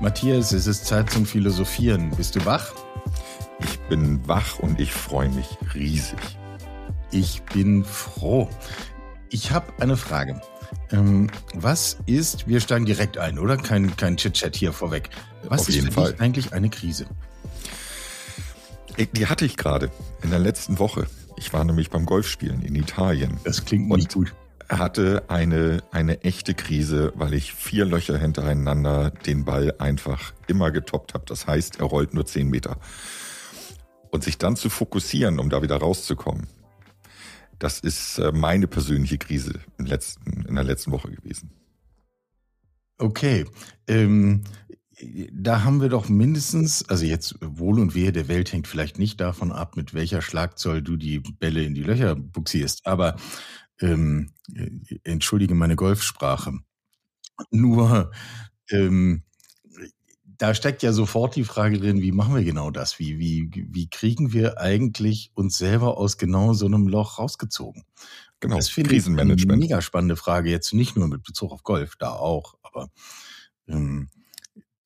Matthias, es ist Zeit zum Philosophieren. Bist du wach? Ich bin wach und ich freue mich riesig. Ich bin froh. Ich habe eine Frage. Ähm, was ist, wir steigen direkt ein, oder? Kein, kein Chit-Chat hier vorweg. Was Auf ist jeden für Fall. dich eigentlich eine Krise? Ey, Die hatte ich gerade in der letzten Woche. Ich war nämlich beim Golfspielen in Italien. Das klingt nicht gut. Hatte eine, eine echte Krise, weil ich vier Löcher hintereinander den Ball einfach immer getoppt habe. Das heißt, er rollt nur zehn Meter. Und sich dann zu fokussieren, um da wieder rauszukommen, das ist äh, meine persönliche Krise im letzten, in der letzten Woche gewesen. Okay. Ähm, da haben wir doch mindestens, also jetzt Wohl und Wehe der Welt hängt vielleicht nicht davon ab, mit welcher Schlagzoll du die Bälle in die Löcher buxierst, aber ähm, äh, entschuldige meine Golfsprache. Nur ähm, da steckt ja sofort die Frage drin, wie machen wir genau das? Wie, wie, wie kriegen wir eigentlich uns selber aus genau so einem Loch rausgezogen? Genau, Das finde ich eine mega spannende Frage. Jetzt nicht nur mit Bezug auf Golf, da auch, aber ähm,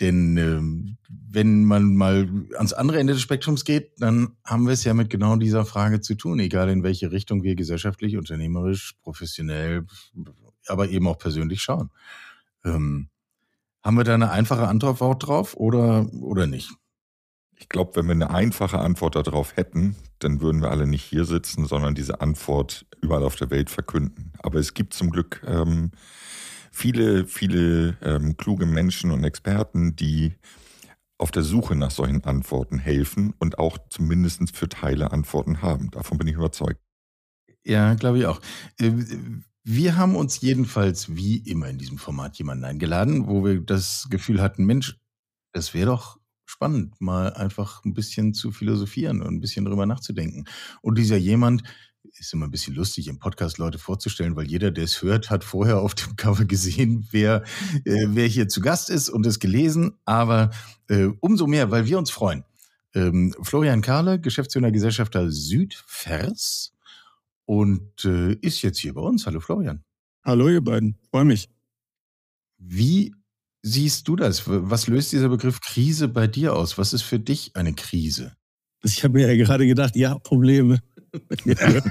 denn ähm, wenn man mal ans andere Ende des Spektrums geht, dann haben wir es ja mit genau dieser Frage zu tun, egal in welche Richtung wir gesellschaftlich, unternehmerisch, professionell, aber eben auch persönlich schauen. Ähm, haben wir da eine einfache Antwort drauf oder, oder nicht? Ich glaube, wenn wir eine einfache Antwort darauf hätten, dann würden wir alle nicht hier sitzen, sondern diese Antwort überall auf der Welt verkünden. Aber es gibt zum Glück ähm, viele, viele ähm, kluge Menschen und Experten, die auf der Suche nach solchen Antworten helfen und auch zumindest für Teile Antworten haben. Davon bin ich überzeugt. Ja, glaube ich auch. Äh, Wir haben uns jedenfalls wie immer in diesem Format jemanden eingeladen, wo wir das Gefühl hatten, Mensch, das wäre doch spannend, mal einfach ein bisschen zu philosophieren und ein bisschen drüber nachzudenken. Und dieser jemand ist immer ein bisschen lustig, im Podcast Leute vorzustellen, weil jeder, der es hört, hat vorher auf dem Cover gesehen, wer, äh, wer hier zu Gast ist und es gelesen. Aber äh, umso mehr, weil wir uns freuen. Ähm, Florian Kahle, Geschäftsführer Gesellschafter Südvers und äh, ist jetzt hier bei uns. Hallo Florian. Hallo ihr beiden, freue mich. Wie siehst du das? Was löst dieser Begriff Krise bei dir aus? Was ist für dich eine Krise? Ich habe mir ja gerade gedacht, habt Probleme. Wenn ihr,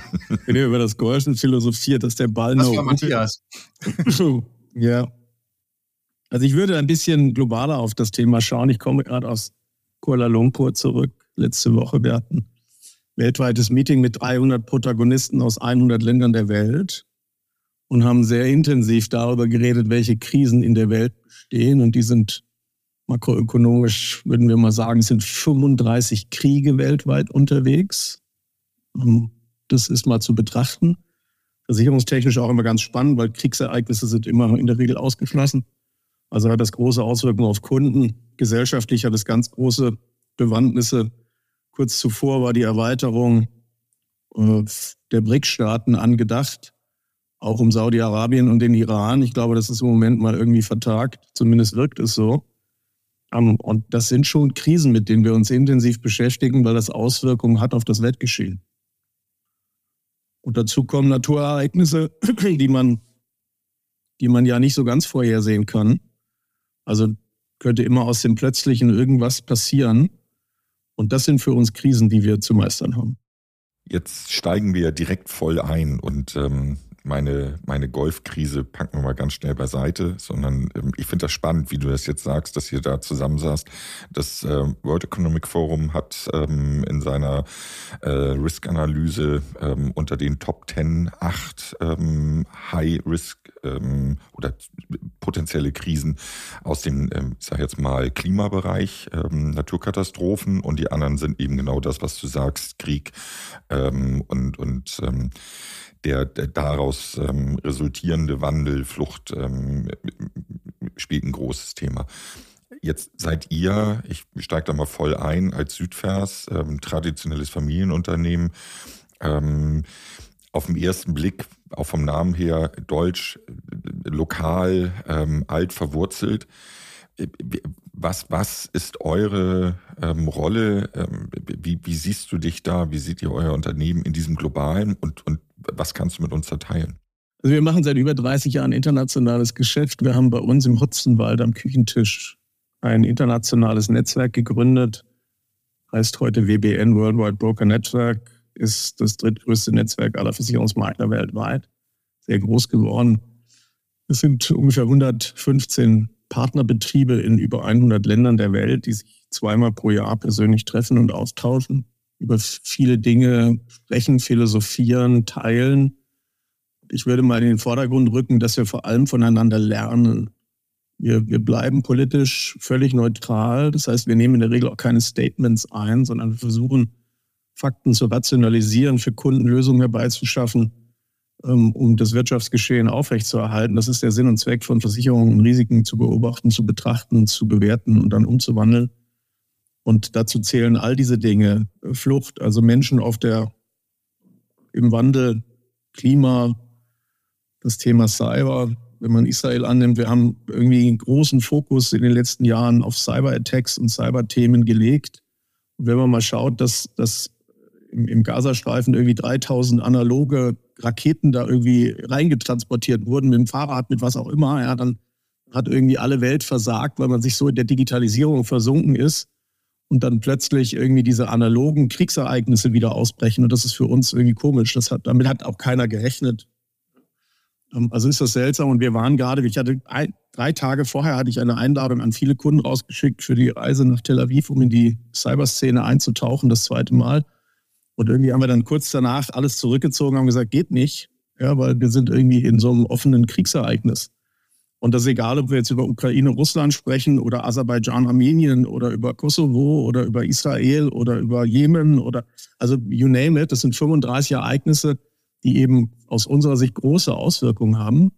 wenn ihr über das Golfen philosophiert, dass der Ball Das noch war Matthias. ja. Also ich würde ein bisschen globaler auf das Thema schauen. Ich komme gerade aus Kuala Lumpur zurück. Letzte Woche, wir hatten weltweites Meeting mit 300 Protagonisten aus 100 Ländern der Welt und haben sehr intensiv darüber geredet, welche Krisen in der Welt bestehen. Und die sind makroökonomisch, würden wir mal sagen, es sind 35 Kriege weltweit unterwegs. Das ist mal zu betrachten. Versicherungstechnisch auch immer ganz spannend, weil Kriegsereignisse sind immer in der Regel ausgeschlossen. Also hat das große Auswirkungen auf Kunden. Gesellschaftlich hat es ganz große Bewandtnisse. Kurz zuvor war die Erweiterung äh, der BRIC-Staaten angedacht, auch um Saudi-Arabien und den Iran. Ich glaube, das ist im Moment mal irgendwie vertagt. Zumindest wirkt es so. Ähm, Und das sind schon Krisen, mit denen wir uns intensiv beschäftigen, weil das Auswirkungen hat auf das Weltgeschehen. Und dazu kommen Naturereignisse, die man, die man ja nicht so ganz vorhersehen kann. Also könnte immer aus dem Plötzlichen irgendwas passieren. Und das sind für uns Krisen, die wir zu meistern haben. Jetzt steigen wir direkt voll ein und ähm, meine, meine Golfkrise packen wir mal ganz schnell beiseite, sondern ähm, ich finde das spannend, wie du das jetzt sagst, dass ihr da zusammensaßt. Das äh, World Economic Forum hat ähm, in seiner äh, Risk-Analyse ähm, unter den Top 10 acht ähm, High-Risk ähm, oder potenzielle Krisen aus dem, ähm, ich sag jetzt mal, Klimabereich, ähm, Naturkatastrophen und die anderen sind eben genau das, was du sagst, Krieg ähm, und, und ähm, der, der daraus ähm, resultierende Wandel, Flucht ähm, spielt ein großes Thema. Jetzt seid ihr, ich steige da mal voll ein, als Südvers, ähm, traditionelles Familienunternehmen, ähm, auf den ersten Blick, auch vom Namen her, deutsch, lokal, ähm, alt verwurzelt. Was, was ist eure ähm, Rolle? Ähm, wie, wie siehst du dich da? Wie seht ihr euer Unternehmen in diesem globalen und, und was kannst du mit uns da teilen? Also wir machen seit über 30 Jahren internationales Geschäft. Wir haben bei uns im Hotzenwald am Küchentisch ein internationales Netzwerk gegründet, heißt heute WBN, Worldwide Broker Network, ist das drittgrößte Netzwerk aller Versicherungsmakler weltweit. Sehr groß geworden. Es sind ungefähr 115 Partnerbetriebe in über 100 Ländern der Welt, die sich zweimal pro Jahr persönlich treffen und austauschen, über viele Dinge sprechen, philosophieren, teilen. Ich würde mal in den Vordergrund rücken, dass wir vor allem voneinander lernen. Wir, wir bleiben politisch völlig neutral. Das heißt, wir nehmen in der Regel auch keine Statements ein, sondern wir versuchen, Fakten zu rationalisieren, für Kunden Lösungen herbeizuschaffen, ähm, um das Wirtschaftsgeschehen aufrechtzuerhalten. Das ist der Sinn und Zweck von Versicherungen Risiken zu beobachten, zu betrachten, zu bewerten und dann umzuwandeln. Und dazu zählen all diese Dinge. Flucht, also Menschen auf der, im Wandel, Klima, das Thema Cyber. Wenn man Israel annimmt, wir haben irgendwie einen großen Fokus in den letzten Jahren auf Cyber-Attacks und Cyber-Themen gelegt. Und wenn man mal schaut, dass, dass im, im Gazastreifen irgendwie 3000 analoge Raketen da irgendwie reingetransportiert wurden, mit dem Fahrrad, mit was auch immer, ja, dann hat irgendwie alle Welt versagt, weil man sich so in der Digitalisierung versunken ist und dann plötzlich irgendwie diese analogen Kriegsereignisse wieder ausbrechen. Und das ist für uns irgendwie komisch. Das hat, damit hat auch keiner gerechnet. Ähm, also ist das seltsam. Und wir waren gerade, ich hatte ein, drei Tage vorher hatte ich eine Einladung an viele Kunden rausgeschickt für die Reise nach Tel Aviv, um in die Cyberszene einzutauchen, das zweite Mal. Und irgendwie haben wir dann kurz danach alles zurückgezogen, haben gesagt, geht nicht, ja, weil wir sind irgendwie in so einem offenen Kriegsereignis. Und das ist egal, ob wir jetzt über Ukraine, Russland sprechen oder Aserbaidschan, Armenien oder über Kosovo oder über Israel oder über Jemen oder also you name it. Das sind 35 Ereignisse, die eben aus unserer Sicht große Auswirkungen haben,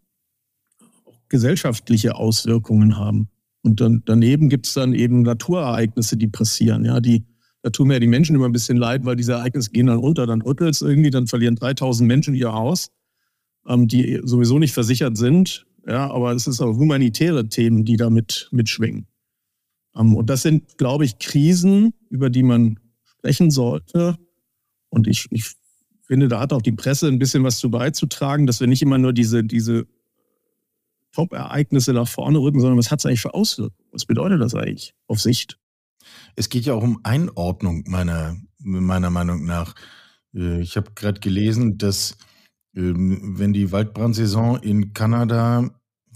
gesellschaftliche Auswirkungen haben. Und dann, daneben gibt es dann eben Naturereignisse, die passieren. Ja, die, da tun mir die Menschen immer ein bisschen leid, weil diese Ereignisse gehen dann unter, dann rüttelt es irgendwie, dann verlieren 3000 Menschen ihr Haus, ähm, die sowieso nicht versichert sind. Ja, aber es ist auch humanitäre Themen, die damit mitschwingen. Ähm, und das sind, glaube ich, Krisen, über die man sprechen sollte. Und ich, ich finde, da hat auch die Presse ein bisschen was zu beizutragen, dass wir nicht immer nur diese, diese Top-Ereignisse nach vorne rücken, sondern was hat es eigentlich für Auswirkungen? Was bedeutet das eigentlich auf Sicht? Es geht ja auch um Einordnung meiner, meiner Meinung nach. Äh, ich habe gerade gelesen, dass wenn die Waldbrandsaison in Kanada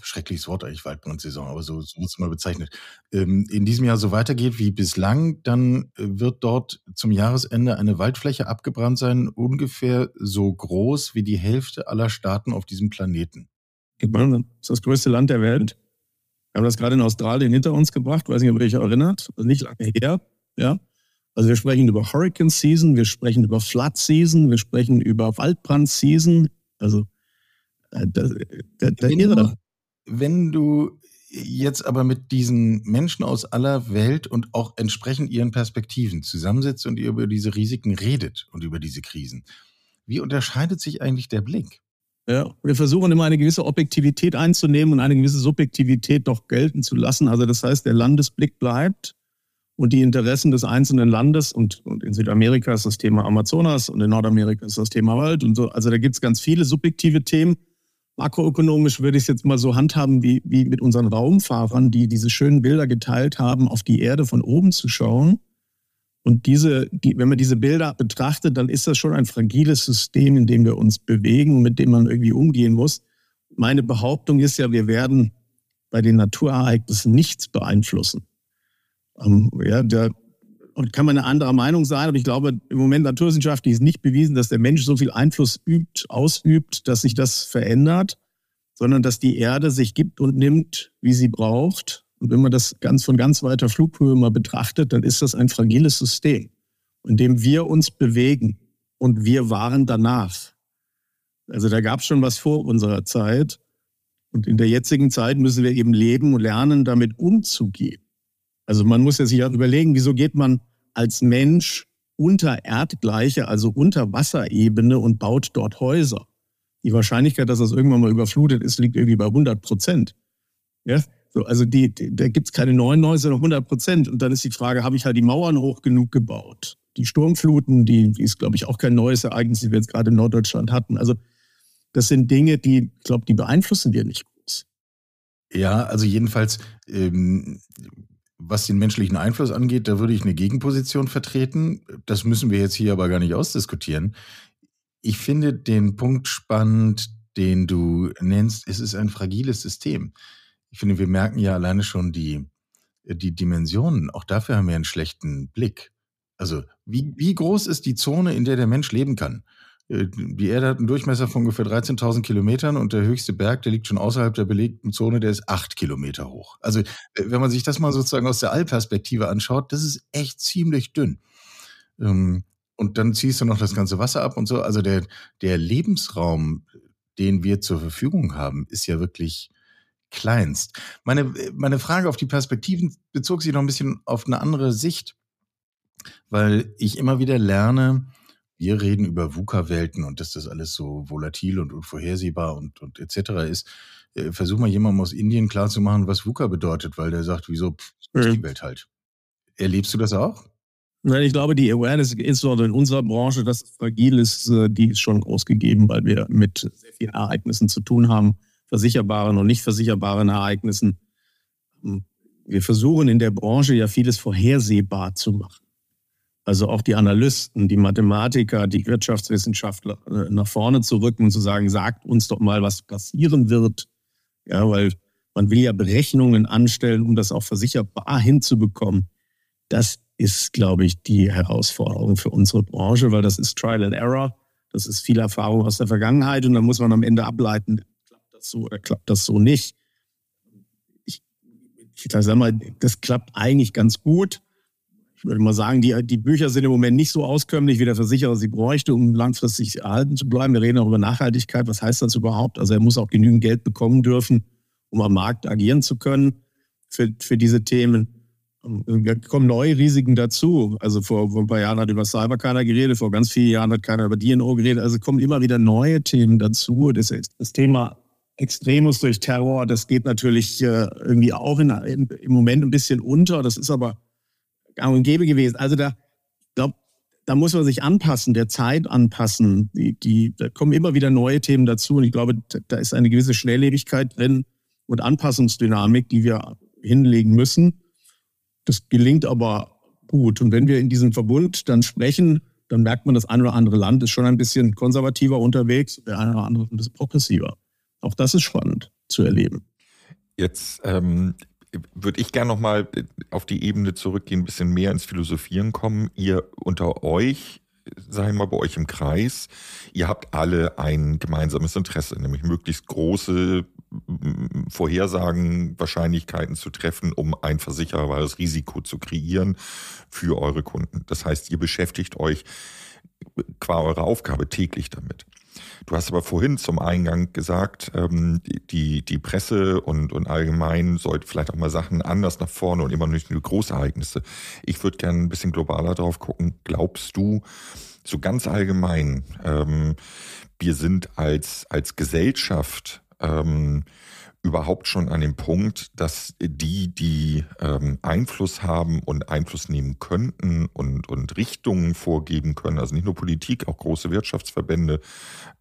schreckliches Wort eigentlich, Waldbrandsaison, aber so, so wird es mal bezeichnet, ähm, in diesem Jahr so weitergeht wie bislang, dann äh, wird dort zum Jahresende eine Waldfläche abgebrannt sein, ungefähr so groß wie die Hälfte aller Staaten auf diesem Planeten. Das ist das größte Land der Welt. Wir haben das gerade in Australien hinter uns gebracht, weiß nicht, ob ihr euch erinnert, also nicht lange her. Ja? Also wir sprechen über Hurricane Season, wir sprechen über Flood Season, wir sprechen über Waldbrand Season. Also äh, da, da, da irre wenn du jetzt aber mit diesen Menschen aus aller Welt und auch entsprechend ihren Perspektiven zusammensitzt und ihr über diese Risiken redet und über diese Krisen, wie unterscheidet sich eigentlich der Blick? Ja, wir versuchen immer eine gewisse Objektivität einzunehmen und eine gewisse Subjektivität doch gelten zu lassen. Also das heißt, der Landesblick bleibt und die Interessen des einzelnen Landes und, und in Südamerika ist das Thema Amazonas und in Nordamerika ist das Thema Wald und so. Also da gibt es ganz viele subjektive Themen Makroökonomisch würde ich es jetzt mal so handhaben wie, wie mit unseren Raumfahrern, die diese schönen Bilder geteilt haben, auf die Erde von oben zu schauen. Und diese, die, wenn man diese Bilder betrachtet, dann ist das schon ein fragiles System, in dem wir uns bewegen, mit dem man irgendwie umgehen muss. Meine Behauptung ist ja, wir werden bei den Naturereignissen nichts beeinflussen. Ähm, ja, und kann man eine andere Meinung sein, aber ich glaube, im Moment naturwissenschaftlich ist nicht bewiesen, dass der Mensch so viel Einfluss übt, ausübt, dass sich das verändert, sondern dass die Erde sich gibt und nimmt, wie sie braucht. Und wenn man das ganz von ganz weiter Flughöhe mal betrachtet, dann ist das ein fragiles System, in dem wir uns bewegen und wir waren danach. Also da gab es schon was vor unserer Zeit. Und in der jetzigen Zeit müssen wir eben leben und lernen, damit umzugehen. Also man muss ja sich auch überlegen, wieso geht man als Mensch unter Erdgleiche, also unter Wasserebene und baut dort Häuser. Die Wahrscheinlichkeit, dass das irgendwann mal überflutet ist, liegt irgendwie bei 100 Prozent. Ja? So, also die, die, da gibt es keine neuen Häuser, sondern 100 Prozent. Und dann ist die Frage, habe ich halt die Mauern hoch genug gebaut? Die Sturmfluten, die, die ist, glaube ich, auch kein neues Ereignis, die wir jetzt gerade in Norddeutschland hatten. Also das sind Dinge, die, ich glaube, die beeinflussen wir nicht groß. Ja, also jedenfalls, ähm, was den menschlichen Einfluss angeht, da würde ich eine Gegenposition vertreten. Das müssen wir jetzt hier aber gar nicht ausdiskutieren. Ich finde den Punkt spannend, den du nennst, es ist ein fragiles System. Ich finde, wir merken ja alleine schon die, die Dimensionen. Auch dafür haben wir einen schlechten Blick. Also, wie, wie groß ist die Zone, in der der Mensch leben kann? Äh, die Erde hat einen Durchmesser von ungefähr 13.000 Kilometern und der höchste Berg, der liegt schon außerhalb der belegten Zone, der ist acht Kilometer hoch. Also, äh, wenn man sich das mal sozusagen aus der Allperspektive anschaut, das ist echt ziemlich dünn. Ähm, und dann ziehst du noch das ganze Wasser ab und so. Also der, der Lebensraum, den wir zur Verfügung haben, ist ja wirklich kleinst. Meine, meine Frage auf die Perspektiven bezog sich noch ein bisschen auf eine andere Sicht, weil ich immer wieder lerne, wir reden über VUCA-Welten und dass das alles so volatil und unvorhersehbar und, und etc. ist. Äh, versuch mal jemandem aus Indien klarzumachen, was VUCA bedeutet, weil der sagt, wieso, pff, ist die Welt halt. Erlebst du das auch? Nein, ich glaube, die Awareness, insbesondere in unserer Branche, dass es fragil ist, äh, die ist schon groß gegeben, weil wir mit sehr vielen Ereignissen zu tun haben versicherbaren und nicht versicherbaren Ereignissen. Hm, wir versuchen in der Branche ja vieles vorhersehbar zu machen. Also auch die Analysten, die Mathematiker, die Wirtschaftswissenschaftler äh, nach vorne zu rücken und zu sagen, sagt uns doch mal, was passieren wird. Ja, weil man will ja Berechnungen anstellen, um das auch versicherbar hinzubekommen. Das ist, glaube ich, die Herausforderung für unsere Branche, weil das ist Trial and Error. Das ist viel Erfahrung aus der Vergangenheit und dann muss man am Ende ableiten, das so oder klappt das so nicht? Ich, ich sag mal, das klappt eigentlich ganz gut. Würde mal sagen, die, die Bücher sind im Moment nicht so auskömmlich, wie der Versicherer sie bräuchte, um langfristig erhalten zu bleiben. Wir reden auch über Nachhaltigkeit. Was heißt das überhaupt? Also er muss auch genügend Geld bekommen dürfen, um am Markt agieren zu können für, für diese Themen. Da kommen neue Risiken dazu. Also vor, vor ein paar Jahren hat über Cyber keiner geredet, vor ganz vielen Jahren hat keiner über DNO geredet. Also kommen immer wieder neue Themen dazu. Das, das Thema Extremus durch Terror, das geht natürlich äh, irgendwie auch in, in, im Moment ein bisschen unter. Das ist aber gang und gäbe gewesen. Also da, glaube, da muss man sich anpassen, der Zeit anpassen. Die, die, da kommen immer wieder neue Themen dazu. Und ich glaube, da ist eine gewisse Schnelllebigkeit drin und Anpassungsdynamik, die wir hinlegen müssen. Das gelingt aber gut. Und wenn wir in diesem Verbund dann sprechen, dann merkt man, das ein oder andere Land ist schon ein bisschen konservativer unterwegs, der eine oder andere ein bisschen progressiver. Auch das ist spannend zu erleben. Jetzt ähm, würde ich gerne nochmal auf die Ebene zurückgehen, ein bisschen mehr ins Philosophieren kommen. Ihr unter euch, sagen wir mal bei euch im Kreis, ihr habt alle ein gemeinsames Interesse, nämlich möglichst große Vorhersagen, Wahrscheinlichkeiten zu treffen, um ein versicherbares Risiko zu kreieren für eure Kunden. Das heißt, ihr beschäftigt euch qua eurer Aufgabe täglich damit. Du hast aber vorhin zum Eingang gesagt, ähm, die, die Presse und, und allgemein sollte vielleicht auch mal Sachen anders nach vorne und immer nicht nur Großereignisse. Ich würde gerne ein bisschen globaler drauf gucken. Glaubst du, so ganz allgemein, ähm, wir sind als, als Gesellschaft ähm, überhaupt schon an dem Punkt, dass die, die ähm, Einfluss haben und Einfluss nehmen könnten und, und Richtungen vorgeben können, also nicht nur Politik, auch große Wirtschaftsverbände,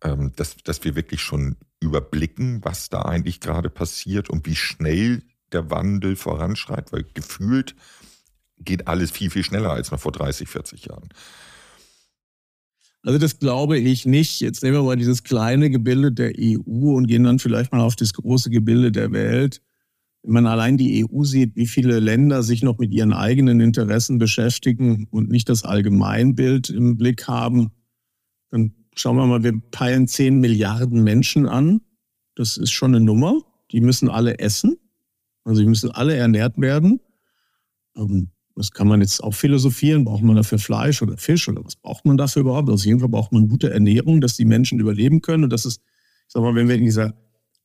ähm, dass, dass wir wirklich schon überblicken, was da eigentlich gerade passiert und wie schnell der Wandel voranschreitet, weil gefühlt geht alles viel, viel schneller als noch vor 30, 40 Jahren. Also das glaube ich nicht. Jetzt nehmen wir mal dieses kleine Gebilde der EU und gehen dann vielleicht mal auf das große Gebilde der Welt. Wenn man allein die EU sieht, wie viele Länder sich noch mit ihren eigenen Interessen beschäftigen und nicht das Allgemeinbild im Blick haben, dann schauen wir mal, wir peilen 10 Milliarden Menschen an. Das ist schon eine Nummer. Die müssen alle essen. Also die müssen alle ernährt werden. Das kann man jetzt auch philosophieren. Braucht man dafür Fleisch oder Fisch oder was braucht man dafür überhaupt? Also auf jeden Fall braucht man gute Ernährung, dass die Menschen überleben können. Und das ist, ich sag mal, wenn wir in dieser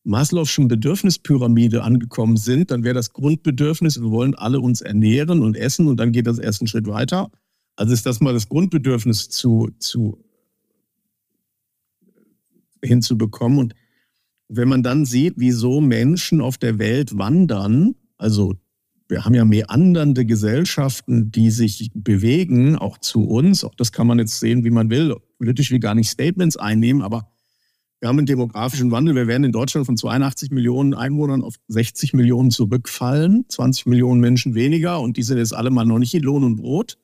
Maslow'schen Bedürfnispyramide angekommen sind, dann wäre das Grundbedürfnis, wir wollen alle uns ernähren und essen und dann geht das erst einen Schritt weiter. Also ist das mal das Grundbedürfnis zu, zu hinzubekommen. Und wenn man dann sieht, wieso Menschen auf der Welt wandern, also wir haben ja meandernde Gesellschaften, die sich bewegen, auch zu uns. Auch das kann man jetzt sehen, wie man will. Politisch will gar nicht Statements einnehmen, aber Wir haben einen demografischen Wandel. Wir werden in Deutschland von 82 Millionen Einwohnern auf 60 Millionen zurückfallen, 20 Millionen Menschen weniger und die sind jetzt alle mal noch nicht in Lohn und Brot.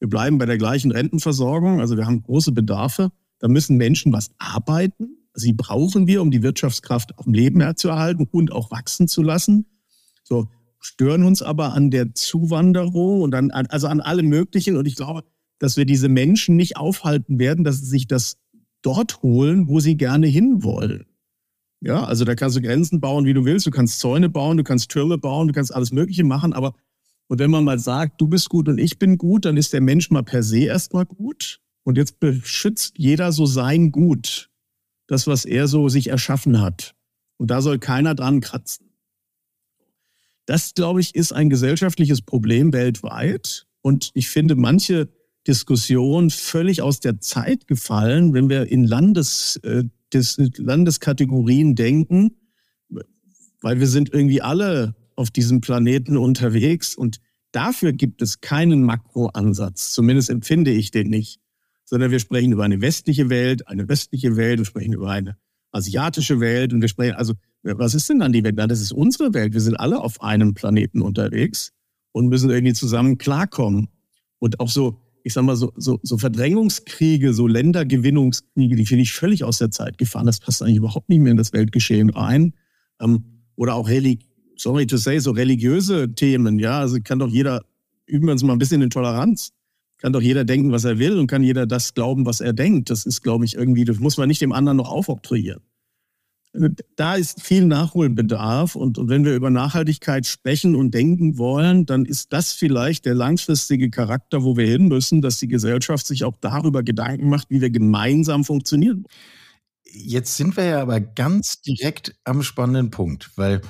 Wir bleiben bei der gleichen Rentenversorgung, also wir haben große Bedarfe. Da müssen Menschen was arbeiten. Sie brauchen wir, um die Wirtschaftskraft am Leben zu erhalten und auch wachsen zu lassen. So stören uns aber an der Zuwanderung und an, also an allem Möglichen. Und ich glaube, dass wir diese Menschen nicht aufhalten werden, dass sie sich das dort holen, wo sie gerne hinwollen. Ja, also da kannst du Grenzen bauen, wie du willst. Du kannst Zäune bauen, du kannst Türme bauen, du kannst alles Mögliche machen. Aber und wenn man mal sagt, du bist gut und ich bin gut, dann ist der Mensch mal per se erstmal gut. Und jetzt beschützt jeder so sein Gut, das, was er so sich erschaffen hat. Und da soll keiner dran kratzen. Das, glaube ich, ist ein gesellschaftliches Problem weltweit. Und ich finde manche Diskussion völlig aus der Zeit gefallen, wenn wir in Landes, äh, des, Landeskategorien denken, weil wir sind irgendwie alle auf diesem Planeten unterwegs. Und dafür gibt es keinen Makroansatz, zumindest empfinde ich den nicht, sondern wir sprechen über eine westliche Welt, eine westliche Welt, wir sprechen über eine asiatische Welt und wir sprechen, also was ist denn dann die Welt? Das ist unsere Welt, wir sind alle auf einem Planeten unterwegs und müssen irgendwie zusammen klarkommen. Und auch so ich sag mal, so, so, so Verdrängungskriege, so Ländergewinnungskriege, die finde ich völlig aus der Zeit gefahren. Das passt eigentlich überhaupt nicht mehr in das Weltgeschehen rein. Ähm, oder auch Relig sorry to say, so religiöse Themen, ja. Also kann doch jeder, üben wir uns mal ein bisschen in Toleranz. Kann doch jeder denken, was er will und kann jeder das glauben, was er denkt. Das ist, glaube ich, irgendwie, das muss man nicht dem anderen noch aufoktroyieren da ist viel Nachholbedarf. Und, und, wenn wir über Nachhaltigkeit sprechen und denken wollen, dann ist das vielleicht der langfristige Charakter, wo wir hin müssen, dass die Gesellschaft sich auch darüber Gedanken macht, wie wir gemeinsam funktionieren. Jetzt sind wir ja aber ganz direkt am spannenden Punkt, weil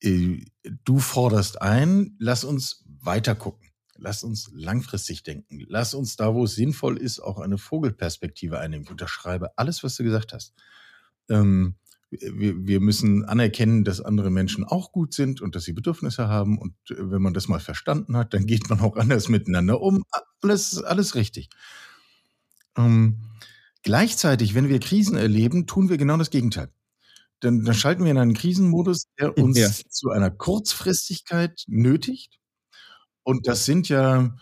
äh, du forderst ein, lass uns weiter gucken. Lass uns langfristig denken. Lass uns da, wo es sinnvoll ist, auch eine Vogelperspektive einnehmen. Ich unterschreibe alles, was du gesagt hast. Ähm, wir, wir müssen anerkennen, dass andere Menschen auch gut sind und dass sie Bedürfnisse haben. Und äh, wenn man das mal verstanden hat, dann geht man auch anders miteinander um. Alles, alles richtig. Ähm, gleichzeitig, wenn wir Krisen erleben, tun wir genau das Gegenteil. Dann, dann schalten wir in einen Krisenmodus, der uns ja. zu einer Kurzfristigkeit nötigt. Und das sind ja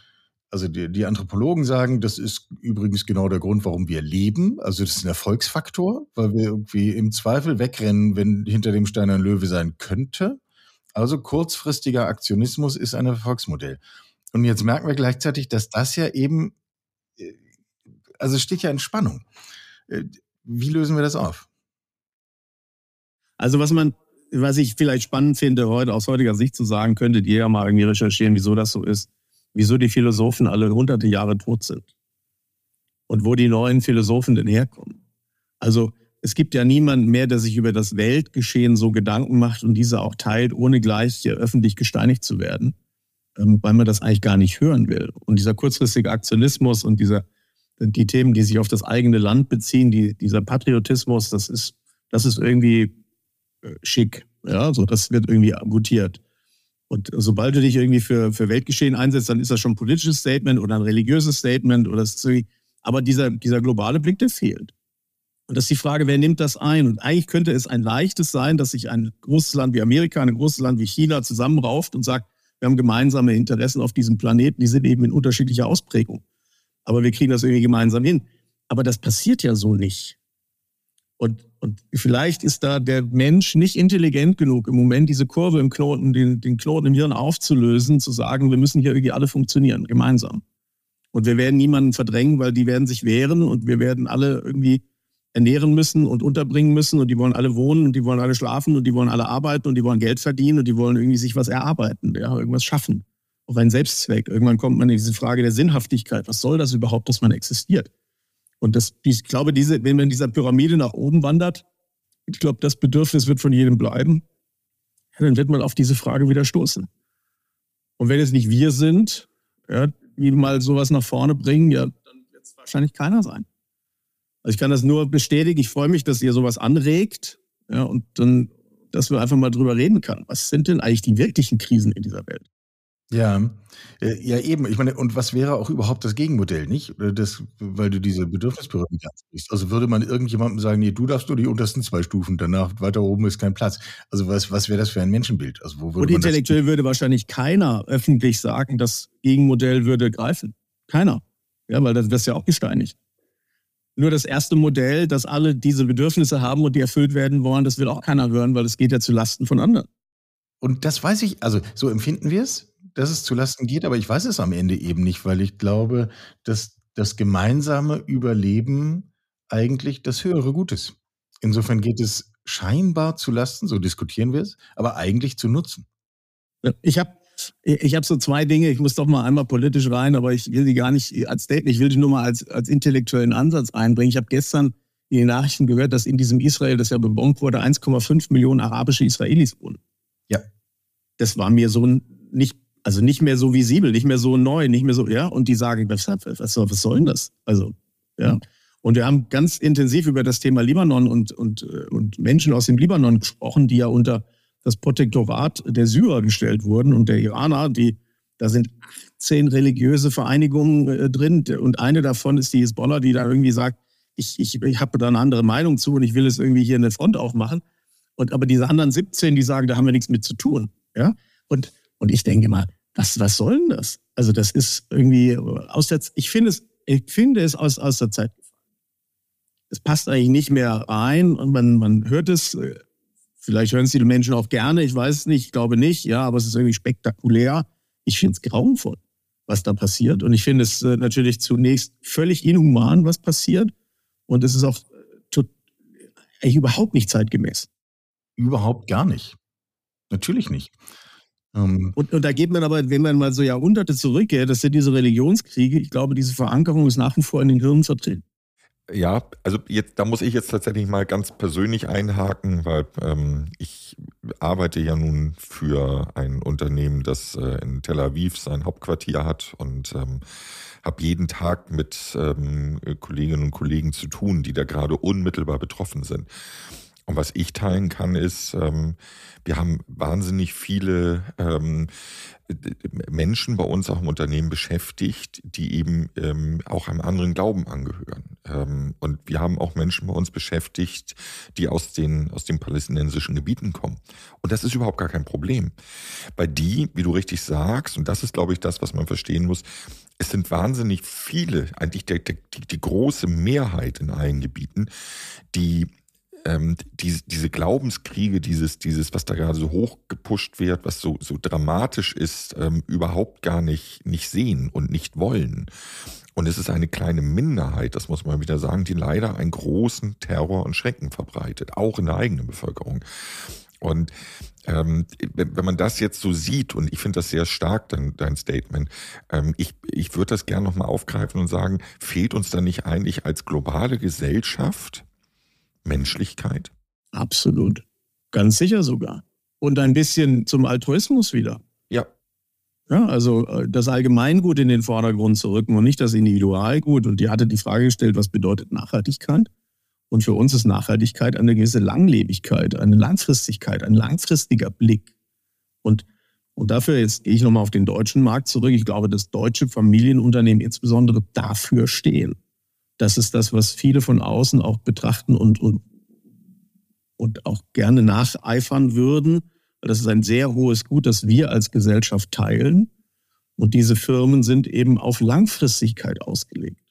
also die, die Anthropologen sagen, das ist übrigens genau der Grund, warum wir leben. Also das ist ein Erfolgsfaktor, weil wir irgendwie im Zweifel wegrennen, wenn hinter dem Stein ein Löwe sein könnte. Also kurzfristiger Aktionismus ist ein Erfolgsmodell. Und jetzt merken wir gleichzeitig, dass das ja eben, äh, also steht ja in Spannung. Äh, wie lösen wir das auf? Also was man, was ich vielleicht spannend finde, heute aus heutiger Sicht zu sagen, könntet ihr ja mal irgendwie recherchieren, wieso das so ist wieso die Philosophen alle hunderte Jahre tot sind und wo die neuen Philosophen denn herkommen. Also es gibt ja niemanden mehr, der sich über das Weltgeschehen so Gedanken macht und diese auch teilt, ohne gleich öffentlich gesteinigt zu werden, ähm, weil man das eigentlich gar nicht hören will. Und dieser kurzfristige Aktionismus und dieser, die Themen, die sich auf das eigene Land beziehen, die, dieser Patriotismus, das ist, das ist irgendwie äh, schick. Ja, so, das wird irgendwie gutiert. Und sobald du dich irgendwie für, für Weltgeschehen einsetzt, dann ist das schon ein politisches Statement oder ein religiöses Statement oder. Aber dieser, dieser globale Blick, der fehlt. Und das ist die Frage, wer nimmt das ein? Und eigentlich könnte es ein leichtes sein, dass sich ein großes Land wie Amerika, ein großes Land wie China zusammenrauft und sagt, wir haben gemeinsame Interessen auf diesem Planeten, die sind eben in unterschiedlicher Ausprägung. Aber wir kriegen das irgendwie gemeinsam hin. Aber das passiert ja so nicht. Und, und vielleicht ist da der Mensch nicht intelligent genug, im Moment diese Kurve im Knoten, den, den Knoten im Hirn aufzulösen, zu sagen, wir müssen hier irgendwie alle funktionieren, gemeinsam. Und wir werden niemanden verdrängen, weil die werden sich wehren und wir werden alle irgendwie ernähren müssen und unterbringen müssen und die wollen alle wohnen und die wollen alle schlafen und die wollen alle arbeiten und die wollen Geld verdienen und die wollen irgendwie sich was erarbeiten, ja, irgendwas schaffen. Auf einen Selbstzweck. Irgendwann kommt man in diese Frage der Sinnhaftigkeit. Was soll das überhaupt, dass man existiert? Und das, ich glaube, diese, wenn man in dieser Pyramide nach oben wandert, ich glaube, das Bedürfnis wird von jedem bleiben, dann wird man auf diese Frage wieder stoßen. Und wenn es nicht wir sind, ja, die mal sowas nach vorne bringen, ja, dann wird es wahrscheinlich keiner sein. Also ich kann das nur bestätigen. Ich freue mich, dass ihr sowas anregt, ja, und dann, dass wir einfach mal drüber reden können. Was sind denn eigentlich die wirklichen Krisen in dieser Welt? Ja, äh, ja eben. Ich meine, und was wäre auch überhaupt das Gegenmodell, nicht? Äh, das weil du diese Bedürfnispyramide ansprichst. Also, würde man irgendjemandem sagen: „Ne, du darfst nur die untersten 2 Stufen, danach weiter oben ist kein Platz.“ Also, was was wäre das für ein Menschenbild? Also, wo würde Und man das intellektuell würde wahrscheinlich keiner öffentlich sagen, das Gegenmodell würde greifen. Keiner. Ja, weil das wirst ja auch gesteinigt. Nur das erste Modell, dass alle diese Bedürfnisse haben und die erfüllt werden wollen, das will auch keiner hören, weil es geht ja zu Lasten von anderen. Und das weiß ich also, so empfinden wir's, dass es zu Lasten geht, aber ich weiß es am Ende eben nicht, weil ich glaube, dass das gemeinsame Überleben eigentlich das höhere Gut ist. Insofern geht es scheinbar zu Lasten, so diskutieren wir es, aber eigentlich zu Nutzen. Ich habe ich habe so zwei Dinge, ich muss doch mal einmal politisch rein, aber ich will die gar nicht als Statement, ich will die nur mal als, als intellektuellen Ansatz einbringen. Ich habe gestern in den Nachrichten gehört, dass in diesem Israel, das ja bebombt wurde, 1,5 Millionen arabische Israelis wohnen. Ja. Das war mir so nicht, also nicht mehr so visibel, nicht mehr so neu, nicht mehr so, ja, und die sagen, was, was, was soll denn das? Also, ja. Und wir haben ganz intensiv über das Thema Libanon und, und, und Menschen aus dem Libanon gesprochen, die ja unter das Protektorat der Syrer gestellt wurden und der Iraner, die, da sind 18 religiöse Vereinigungen äh, drin und eine davon ist die Hezbollah, die da irgendwie sagt, ich, ich, ich habe da eine andere Meinung zu und ich will es irgendwie hier eine Front aufmachen. Und aber diese anderen 17, die sagen, da haben wir nichts mit zu tun. Ja? Und, und ich denke mal, was, was soll denn das? Also das ist irgendwie aus der, ich finde es, ich finde es aus, aus der Zeit gefallen. Es passt eigentlich nicht mehr rein und man, man hört es äh, Vielleicht hören es die Menschen auch gerne, ich weiß es nicht, ich glaube nicht, ja, aber es ist irgendwie spektakulär. Ich finde es grauenvoll, was da passiert. Und ich finde es äh, natürlich zunächst völlig inhuman, was passiert. Und es ist auch äh, eigentlich überhaupt nicht zeitgemäß. Überhaupt gar nicht. Natürlich nicht. Ähm und, und, da geht man aber, wenn man mal so Jahrhunderte zurückgeht, das sind diese Religionskriege, ich glaube, diese Verankerung ist nach wie vor in den Hirnen vertreten. Ja, also jetzt, da muss ich jetzt tatsächlich mal ganz persönlich einhaken, weil ähm, ich arbeite ja nun für ein Unternehmen, das äh, in Tel Aviv sein Hauptquartier hat und ähm, habe jeden Tag mit ähm, Kolleginnen und Kollegen zu tun, die da gerade unmittelbar betroffen sind. Und was ich teilen kann, ist, ähm, wir haben wahnsinnig viele ähm, Menschen bei uns auch im Unternehmen beschäftigt, die eben ähm, auch einem anderen Glauben angehören. Ähm, und wir haben auch Menschen bei uns beschäftigt, die aus den, aus den palästinensischen Gebieten kommen. Und das ist überhaupt gar kein Problem. Bei die, wie du richtig sagst, und das ist, glaube ich, das, was man verstehen muss, es sind wahnsinnig viele, eigentlich der, die, die große Mehrheit in allen Gebieten, die ähm, die, diese Glaubenskriege, dieses, dieses, was da gerade so hochgepusht wird, was so, so dramatisch ist, ähm, überhaupt gar nicht, nicht sehen und nicht wollen. Und es ist eine kleine Minderheit, das muss man wieder sagen, die leider einen großen Terror und Schrecken verbreitet, auch in der eigenen Bevölkerung. Und ähm, wenn man das jetzt so sieht, und ich finde das sehr stark, dein, dein Statement, ähm, ich, ich würde das gerne nochmal aufgreifen und sagen, fehlt uns da nicht eigentlich als globale Gesellschaft Menschlichkeit? Absolut. Ganz sicher sogar. Und ein bisschen zum Altruismus wieder. Ja. Ja, also äh, das Allgemeingut in den Vordergrund zu rücken und nicht das Individualgut. Und die hatte die Frage gestellt, was bedeutet Nachhaltigkeit? Und für uns ist Nachhaltigkeit eine gewisse Langlebigkeit, eine Langfristigkeit, ein langfristiger Blick. Und, und dafür, jetzt gehe ich nochmal auf den deutschen Markt zurück, ich glaube, dass deutsche Familienunternehmen insbesondere dafür stehen. Das ist das, was viele von außen auch betrachten und, und, und auch gerne nacheifern würden. Das ist ein sehr hohes Gut, das wir als Gesellschaft teilen. Und diese Firmen sind eben auf Langfristigkeit ausgelegt.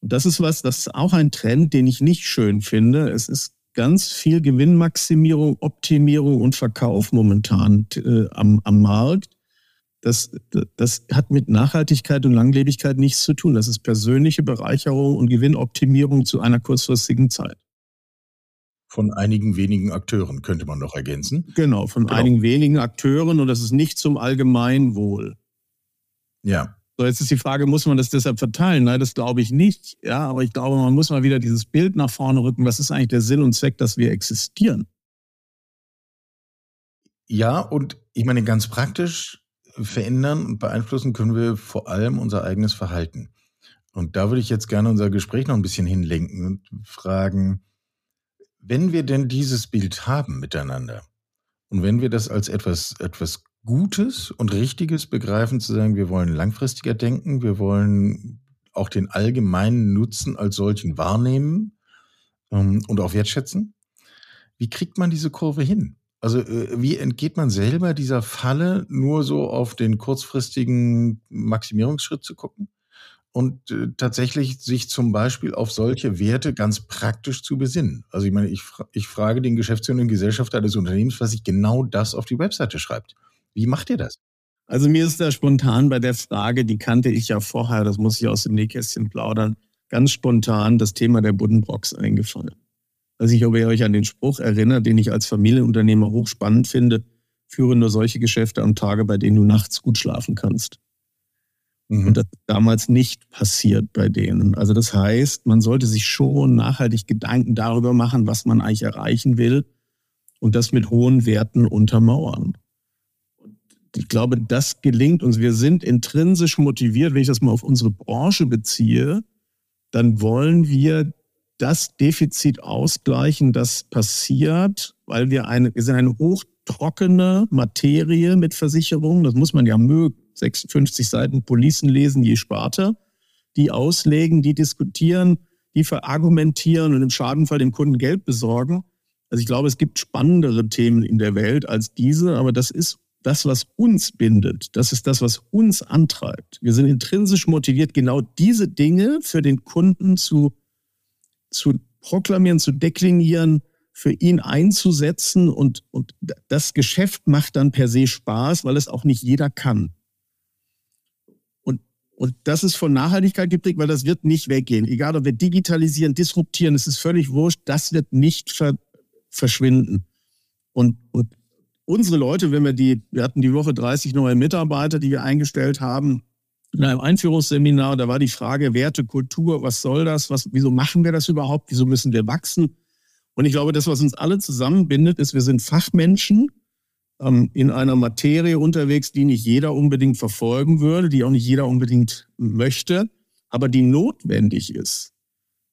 Und das ist was, das ist auch ein Trend, den ich nicht schön finde. Es ist ganz viel Gewinnmaximierung, Optimierung und Verkauf momentan äh, am, am Markt das, das hat mit Nachhaltigkeit und Langlebigkeit nichts zu tun. Das ist persönliche Bereicherung und Gewinnoptimierung zu einer kurzfristigen Zeit. Von einigen wenigen Akteuren könnte man noch ergänzen. Genau, von genau. einigen wenigen Akteuren und das ist nicht zum Allgemeinwohl. Ja. So, jetzt ist die Frage, muss man das deshalb verteilen? Nein, das glaube ich nicht. Ja, aber ich glaube, man muss mal wieder dieses Bild nach vorne rücken. Was ist eigentlich der Sinn und Zweck, dass wir existieren? Ja, und ich meine, ganz praktisch verändern und beeinflussen können wir vor allem unser eigenes Verhalten. Und da würde ich jetzt gerne unser Gespräch noch ein bisschen hinlenken und fragen, wenn wir denn dieses Bild haben miteinander und wenn wir das als etwas, etwas Gutes und Richtiges begreifen, zu sagen, wir wollen langfristiger denken, wir wollen auch den allgemeinen Nutzen als solchen wahrnehmen ähm, und auch wertschätzen. Wie kriegt man diese Kurve hin? Also äh, wie entgeht man selber dieser Falle, nur so auf den kurzfristigen Maximierungsschritt zu gucken? und äh, tatsächlich sich zum Beispiel auf solche Werte ganz praktisch zu besinnen. Also ich meine, ich, ich frage den geschäftsführenden Gesellschafter des Unternehmens, was sich genau das auf die Webseite schreibt. Wie macht ihr das? Also mir ist da spontan bei der Frage, die kannte ich ja vorher, das muss ich aus dem Nähkästchen plaudern, ganz spontan das Thema der Buddenbrocks eingefallen. Also ich, ob ihr euch an den Spruch erinnert, den ich als Familienunternehmer hochspannend finde, führe nur solche Geschäfte am Tage, bei denen du nachts gut schlafen kannst. Mhm. Und das ist damals nicht passiert bei denen. Also das heißt, man sollte sich schon nachhaltig Gedanken darüber machen, was man eigentlich erreichen will und das mit hohen Werten untermauern. Und ich glaube, das gelingt uns. Wir sind intrinsisch motiviert, wenn ich das mal auf unsere Branche beziehe, dann wollen wir das Defizit ausgleichen, das passiert, weil wir eine, wir sind eine hochtrockene Materie mit Versicherungen. Das muss man ja mögen. 56 Seiten Policen lesen je Sparte, die auslegen, die diskutieren, die verargumentieren und im Schadenfall dem Kunden Geld besorgen. Also ich glaube, es gibt spannendere Themen in der Welt als diese, aber das ist das, was uns bindet. Das ist das, was uns antreibt. Wir sind intrinsisch motiviert, genau diese Dinge für den Kunden zu, zu proklamieren, zu deklinieren, für ihn einzusetzen und, und das Geschäft macht dann per se Spaß, weil es auch nicht jeder kann. Und das ist von Nachhaltigkeit geprägt, weil das wird nicht weggehen. Egal, ob wir digitalisieren, disruptieren, es ist völlig wurscht, das wird nicht ver verschwinden. Und, und unsere Leute, wenn wir die, wir hatten die Woche 30 neue Mitarbeiter, die wir eingestellt haben, in einem Einführungsseminar, da war die Frage Werte, Kultur, was soll das? Was, wieso machen wir das überhaupt? Wieso müssen wir wachsen? Und ich glaube, das, was uns alle zusammenbindet, ist, wir sind Fachmenschen ähm, in einer Materie unterwegs, die nicht jeder unbedingt verfolgen würde, die auch nicht jeder unbedingt möchte, aber die notwendig ist.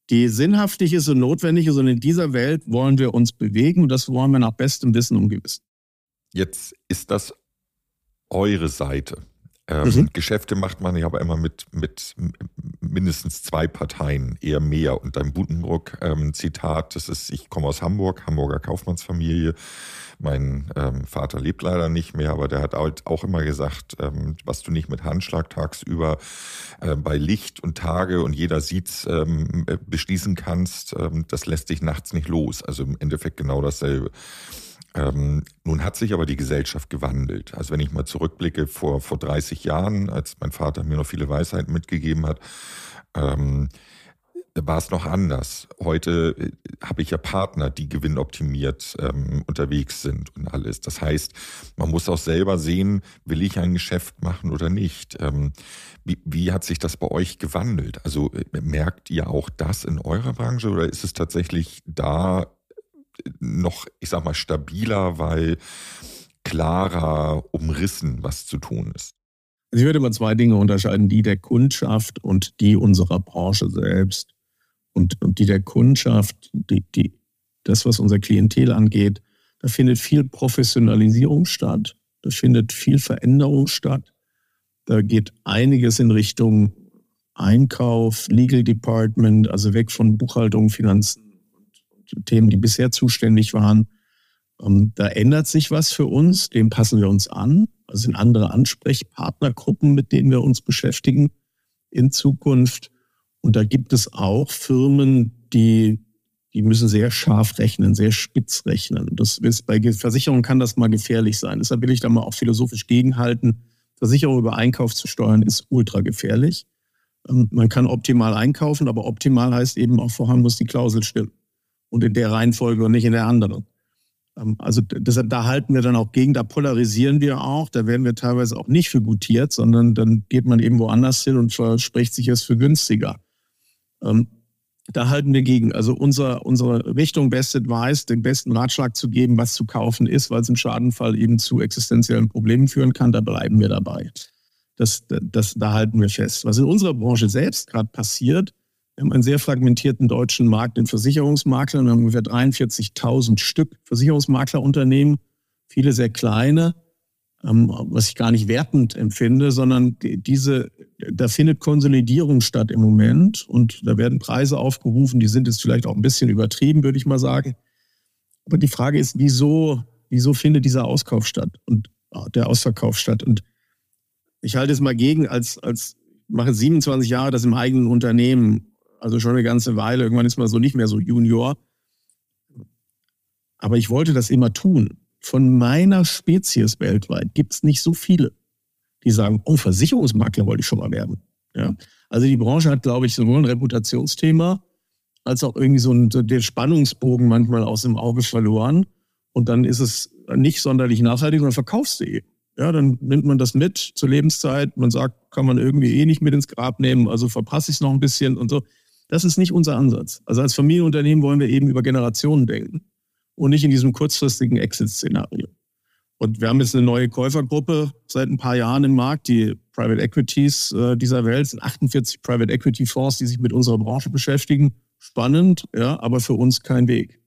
Die sinnhaftig ist und notwendig ist. Und in dieser Welt wollen wir uns bewegen und das wollen wir nach bestem Wissen und Gewissen. Jetzt ist das eure Seite. Ähm, mhm. Geschäfte macht man ja aber immer mit, mit mindestens zwei Parteien, eher mehr. Und dein Butenbrock ähm, Zitat, das ist, ich komme aus Hamburg, Hamburger Kaufmannsfamilie. Mein ähm, Vater lebt leider nicht mehr, aber der hat halt auch immer gesagt, ähm, was du nicht mit Handschlag tagsüber äh, bei Licht und Tage und jeder sieht's ähm, äh, beschließen kannst, ähm, das lässt dich nachts nicht los. Also im Endeffekt genau dasselbe. Ähm, nun hat sich aber die Gesellschaft gewandelt. Also wenn ich mal zurückblicke vor, vor 30 Jahren, als mein Vater mir noch viele Weisheiten mitgegeben hat, ähm, war es noch anders. Heute äh, habe ich ja Partner, die gewinnoptimiert ähm, unterwegs sind und alles. Das heißt, man muss auch selber sehen, will ich ein Geschäft machen oder nicht. Ähm, wie, wie hat sich das bei euch gewandelt? Also äh, merkt ihr auch das in eurer Branche oder ist es tatsächlich da noch, ich sag mal, stabiler, weil klarer umrissen, was zu tun ist? Also ich würde mal zwei Dinge unterscheiden, die der Kundschaft und die unserer Branche selbst. Und, und die der Kundschaft, die, die, das, was unser Klientel angeht, da findet viel Professionalisierung statt, da findet viel Veränderung statt. Da geht einiges in Richtung Einkauf, Legal Department, also weg von Buchhaltung, Finanzen Themen, die bisher zuständig waren. Ähm, da ändert sich was für uns, dem passen wir uns an. Das sind andere Ansprechpartnergruppen, mit denen wir uns beschäftigen in Zukunft. Und da gibt es auch Firmen, die, die müssen sehr scharf rechnen, sehr spitz rechnen. Das ist, bei Versicherungen kann das mal gefährlich sein. Deshalb will ich da mal auch philosophisch gegenhalten. Versicherung über Einkauf zu steuern ist ultra gefährlich. Ähm, man kann optimal einkaufen, aber optimal heißt eben auch vorher muss die Klausel stimmen und in der Reihenfolge und nicht in der anderen. Ähm, also deshalb, da halten wir dann auch gegen, da polarisieren wir auch, da werden wir teilweise auch nicht für gutiert, sondern dann geht man eben woanders hin und verspricht sich es für günstiger. Ähm, da halten wir gegen. Also unser, unsere Richtung Best Advice, den besten Ratschlag zu geben, was zu kaufen ist, weil es im Schadenfall eben zu existenziellen Problemen führen kann, da bleiben wir dabei. Das, das, da halten wir fest. Was in unserer Branche selbst gerade passiert, wir haben einen sehr fragmentierten deutschen Markt in Versicherungsmaklern. Wir haben ungefähr 43.000 Stück Versicherungsmaklerunternehmen, viele sehr kleine. ähm, was ich gar nicht wertend empfinde, sondern diese, da findet Konsolidierung statt im Moment und da werden Preise aufgerufen, die sind jetzt vielleicht auch ein bisschen übertrieben, würde ich mal sagen. Aber die Frage ist, wieso, wieso findet dieser Auskauf statt und ah, der Ausverkauf statt? Und ich halte es mal gegen, als, als mache 27 Jahre das im eigenen Unternehmen, also schon eine ganze Weile. Irgendwann ist man so nicht mehr so Junior. Aber ich wollte das immer tun. Von meiner Spezies weltweit gibt es nicht so viele, die sagen, oh, Versicherungsmakler wollte ich schon mal werden. Ja? Also die Branche hat, glaube ich, sowohl ein Reputationsthema als auch irgendwie so ein, der Spannungsbogen manchmal aus dem Auge verloren. Und dann ist es nicht sonderlich nachhaltig dann verkaufst du eh. Ja, dann nimmt man das mit zur Lebenszeit. Man sagt, kann man irgendwie eh nicht mit ins Grab nehmen, also verpasse ich es noch ein bisschen und so. Das ist nicht unser Ansatz. Also als Familienunternehmen wollen wir eben über Generationen denken und nicht in diesem kurzfristigen Exit-Szenario. Und wir haben jetzt eine neue Käufergruppe seit ein paar Jahren im Markt, die Private Equities äh, dieser Welt, sind 48 Private Equity Fonds, die sich mit unserer Branche beschäftigen. Spannend, ja, aber für uns kein Weg.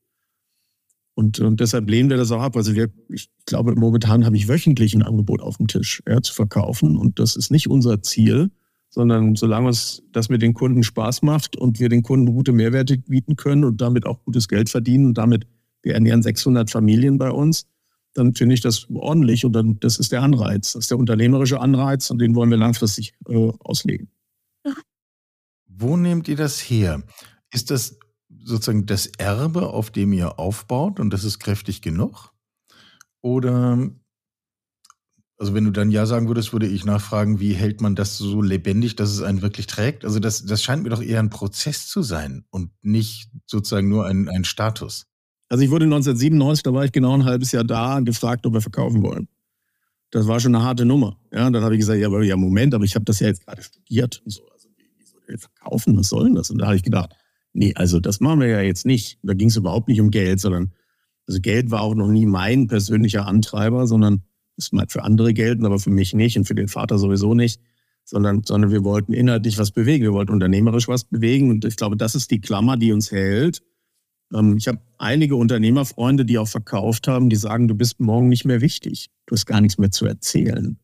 Und, und deshalb lehnen wir das auch ab. Also wir, ich glaube, momentan habe ich wöchentlich ein Angebot auf dem Tisch ja, zu verkaufen. Und das ist nicht unser Ziel, sondern solange es das mit den Kunden Spaß macht und wir den Kunden gute Mehrwerte bieten können und damit auch gutes Geld verdienen und damit, wir ernähren 600 Familien bei uns, dann finde ich das ordentlich und dann, das ist der Anreiz. Das ist der unternehmerische Anreiz und den wollen wir langfristig äh, auslegen. Wo nehmt ihr das her? Ist das sozusagen das Erbe, auf dem ihr aufbaut und das ist kräftig genug? Oder, also wenn du dann Ja sagen würdest, würde ich nachfragen, wie hält man das so lebendig, dass es einen wirklich trägt? Also das, das scheint mir doch eher ein Prozess zu sein und nicht sozusagen nur ein, ein Status. Also ich wurde 1997, da war ich genau ein halbes Jahr da, gefragt, ob wir verkaufen wollen. Das war schon eine harte Nummer. Ja, dann habe ich gesagt, ja, aber ja, Moment, aber ich habe das ja jetzt gerade studiert und so. Also wie, soll ich verkaufen? Was soll denn das? Und da habe ich gedacht, Nee, also das machen wir ja jetzt nicht. Da ging es überhaupt nicht um Geld, sondern also Geld war auch noch nie mein persönlicher Antreiber, sondern das mag für andere gelten, aber für mich nicht und für den Vater sowieso nicht, sondern, sondern wir wollten inhaltlich was bewegen, wir wollten unternehmerisch was bewegen und ich glaube, das ist die Klammer, die uns hält. Ähm, ich habe einige Unternehmerfreunde, die auch verkauft haben, die sagen, du bist morgen nicht mehr wichtig, du hast gar nichts mehr zu erzählen.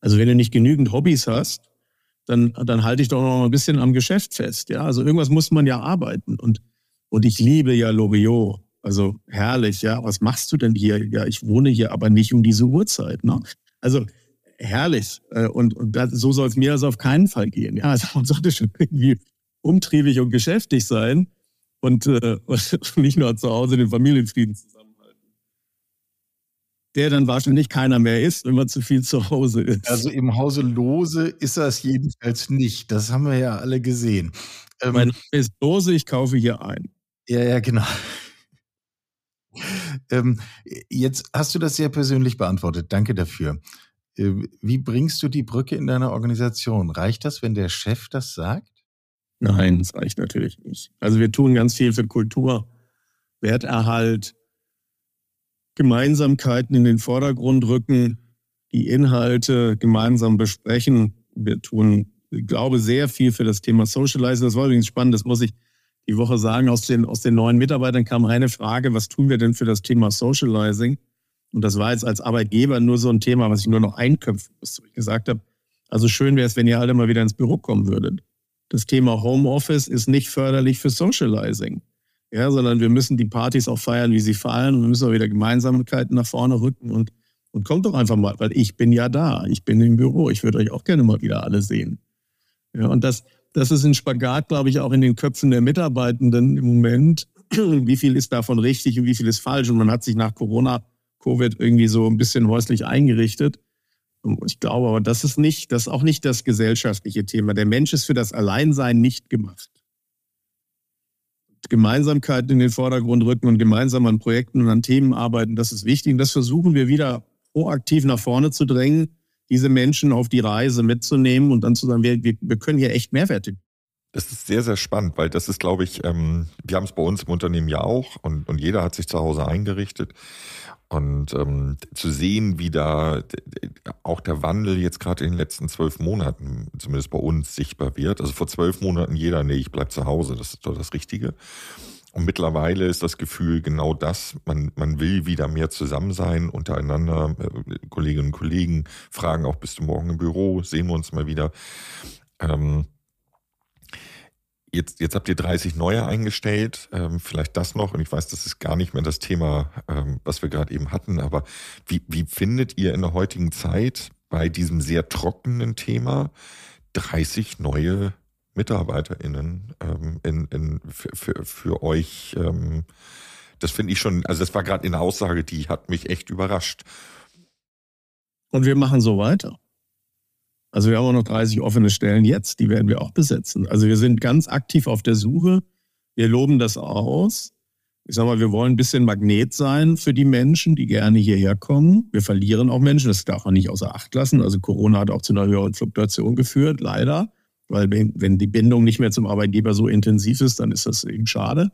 Also wenn du nicht genügend Hobbys hast, dann, dann halte ich doch noch ein bisschen am Geschäft fest. Ja, also irgendwas muss man ja arbeiten. Und, und ich liebe ja Loriot. Also herrlich, ja. Was machst du denn hier? Ja, ich wohne hier aber nicht um diese Uhrzeit. Ne? Also herrlich. Äh, und, und das, so soll es mir also auf keinen Fall gehen. Ja, also man sollte schon irgendwie umtriebig und geschäftig sein und, äh, und nicht nur zu Hause den Familienfrieden zusammen der dann wahrscheinlich keiner mehr ist, wenn man zu viel zu Hause ist. Also im Hause Lose ist das jedenfalls nicht. Das haben wir ja alle gesehen. Ähm, mein Name ist Lose, ich kaufe hier ein. Ja, ja, genau. Ähm, jetzt hast du das sehr persönlich beantwortet. Danke dafür. Äh, wie bringst du die Brücke in deiner Organisation? Reicht das, wenn der Chef das sagt? Nein, das reicht natürlich nicht. Also wir tun ganz viel für Kultur, Werterhalt, Gemeinsamkeiten in den Vordergrund rücken, die Inhalte gemeinsam besprechen. Wir tun, ich glaube, sehr viel für das Thema Socializing. Das war übrigens spannend, das muss ich die Woche sagen. Aus den, aus den neuen Mitarbeitern kam eine Frage, was tun wir denn für das Thema Socializing? Und das war jetzt als Arbeitgeber nur so ein Thema, was ich nur noch einköpfen muss. Ich gesagt habe, also schön wäre es, wenn ihr alle mal wieder ins Büro kommen würdet. Das Thema Homeoffice ist nicht förderlich für Socializing ja, sondern wir müssen die Partys auch feiern, wie sie fallen und wir müssen auch wieder Gemeinsamkeiten nach vorne rücken und, und kommt doch einfach mal, weil ich bin ja da, ich bin im Büro, ich würde euch auch gerne mal wieder alle sehen. Ja, und das, das ist ein Spagat, glaube ich, auch in den Köpfen der Mitarbeitenden im Moment. Wie viel ist davon richtig und wie viel ist falsch? Und man hat sich nach Corona, Covid irgendwie so ein bisschen häuslich eingerichtet. Ich glaube aber, das ist nicht, das ist auch nicht das gesellschaftliche Thema. Der Mensch ist für das Alleinsein nicht gemacht. Gemeinsamkeiten in den Vordergrund rücken und gemeinsam an Projekten und an Themen arbeiten, das ist wichtig. Und das versuchen wir wieder proaktiv nach vorne zu drängen, diese Menschen auf die Reise mitzunehmen und dann zu sagen, wir, wir können hier echt Mehrwerte das ist sehr, sehr spannend, weil das ist, glaube ich, ähm, wir haben es bei uns im Unternehmen ja auch und, und jeder hat sich zu Hause eingerichtet. Und ähm, zu sehen, wie da auch der Wandel jetzt gerade in den letzten zwölf Monaten, zumindest bei uns, sichtbar wird. Also vor zwölf Monaten jeder, nee, ich bleib zu Hause, das ist doch das Richtige. Und mittlerweile ist das Gefühl genau das. Man, man will wieder mehr zusammen sein untereinander. Äh, Kolleginnen und Kollegen fragen auch, bist du morgen im Büro? Sehen wir uns mal wieder. Ähm, jetzt, jetzt habt ihr 30 neue eingestellt. Ähm, vielleicht das noch. Und ich weiß, das ist gar nicht mehr das Thema, ähm, was wir gerade eben hatten. Aber wie, wie findet ihr in der heutigen Zeit bei diesem sehr trockenen Thema 30 neue MitarbeiterInnen ähm, in, in, für, für, für euch. Ähm, das finde ich schon, also das war gerade eine Aussage, die hat mich echt überrascht. Und wir machen so weiter. Also wir haben auch noch 30 offene Stellen jetzt, die werden wir auch besetzen. Also wir sind ganz aktiv auf der Suche. Wir loben das aus. Ich sage mal, wir wollen ein bisschen Magnet sein für die Menschen, die gerne hierher kommen. Wir verlieren auch Menschen, das darf man nicht außer Acht lassen. Also Corona hat auch zu einer höheren Fluktuation geführt, leider. Weil wenn die Bindung nicht mehr zum Arbeitgeber so intensiv ist, dann ist das eben schade.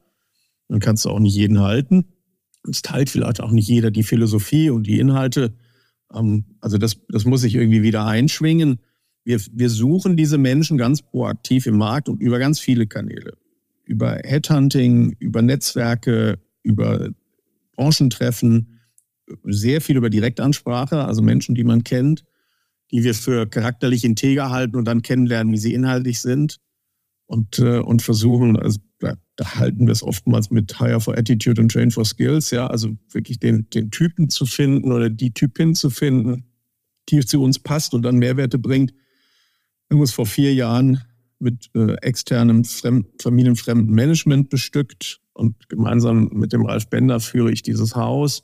Dann kannst du auch nicht jeden halten. Es teilt vielleicht auch nicht jeder die Philosophie und die Inhalte. Ähm, also das, das muss sich irgendwie wieder einschwingen. Wir, wir suchen diese Menschen ganz proaktiv im Markt und über ganz viele Kanäle. Über Headhunting, über Netzwerke, über Branchentreffen, sehr viel über Direktansprache, also Menschen, die man kennt die wir für charakterlich integer halten und dann kennenlernen, wie sie inhaltlich sind. Und, äh, und versuchen, also da, da halten wir es oftmals mit Hire for Attitude und Train for Skills, ja, also wirklich den, den Typen zu finden oder die Typin zu finden, die zu uns passt und dann Mehrwerte bringt. Wir haben uns vor vier Jahren mit äh, externem fremd, familienfremden Management bestückt und gemeinsam mit dem Ralf Bender führe ich dieses Haus.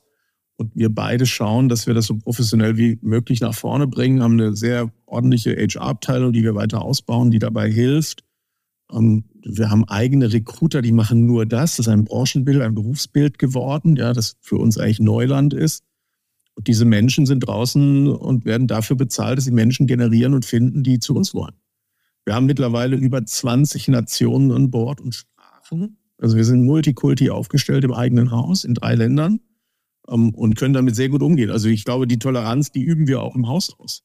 Und wir beide schauen, dass wir das so professionell wie möglich nach vorne bringen, haben eine sehr ordentliche HR-Abteilung, die wir weiter ausbauen, die dabei hilft. Und wir haben eigene Recruiter, die machen nur das. Das ist ein Branchenbild, ein Berufsbild geworden, ja, das für uns eigentlich Neuland ist. Und diese Menschen sind draußen und werden dafür bezahlt, dass sie Menschen generieren und finden, die zu uns wollen. Wir haben mittlerweile über 20 Nationen an Bord und Sprachen. Also wir sind multikulti aufgestellt im eigenen Haus in drei Ländern ähm, und können damit sehr gut umgehen. Also ich glaube, die Toleranz, die üben wir auch im Haus aus.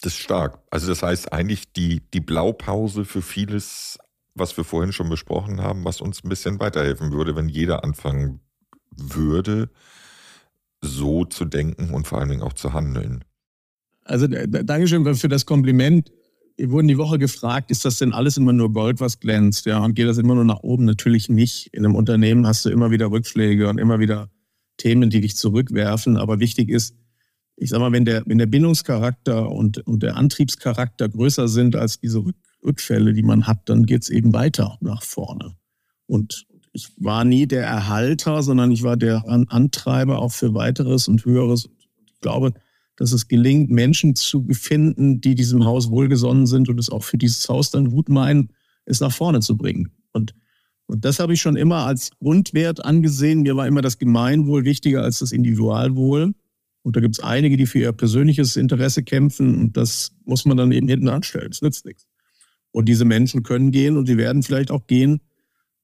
Das ist stark. Also das heißt eigentlich die, die Blaupause für vieles, was wir vorhin schon besprochen haben, was uns ein bisschen weiterhelfen würde, wenn jeder anfangen würde, so zu denken und vor allen Dingen auch zu handeln. Also Dankeschön für das Kompliment. Wir wurden die Woche gefragt, ist das denn alles immer nur Gold, was glänzt? Ja, und geht das immer nur nach oben? Natürlich nicht. In einem Unternehmen hast du immer wieder Rückschläge und immer wieder Themen, die dich zurückwerfen. Aber wichtig ist, ich sag mal, wenn der, wenn der Bindungscharakter und, und der Antriebscharakter größer sind als diese Rückfälle, die man hat, dann geht es eben weiter nach vorne. Und ich war nie der Erhalter, sondern ich war der Antreiber auch für weiteres und höheres. Ich glaube, dass es gelingt, Menschen zu finden, die diesem Haus wohlgesonnen sind und es auch für dieses Haus dann gut meinen, es nach vorne zu bringen. Und und das habe ich schon immer als Grundwert angesehen. Mir war immer das Gemeinwohl wichtiger als das Individualwohl. Und da gibt es einige, die für ihr persönliches Interesse kämpfen. Und das muss man dann eben hinten anstellen. Das nützt nichts. Und diese Menschen können gehen und sie werden vielleicht auch gehen.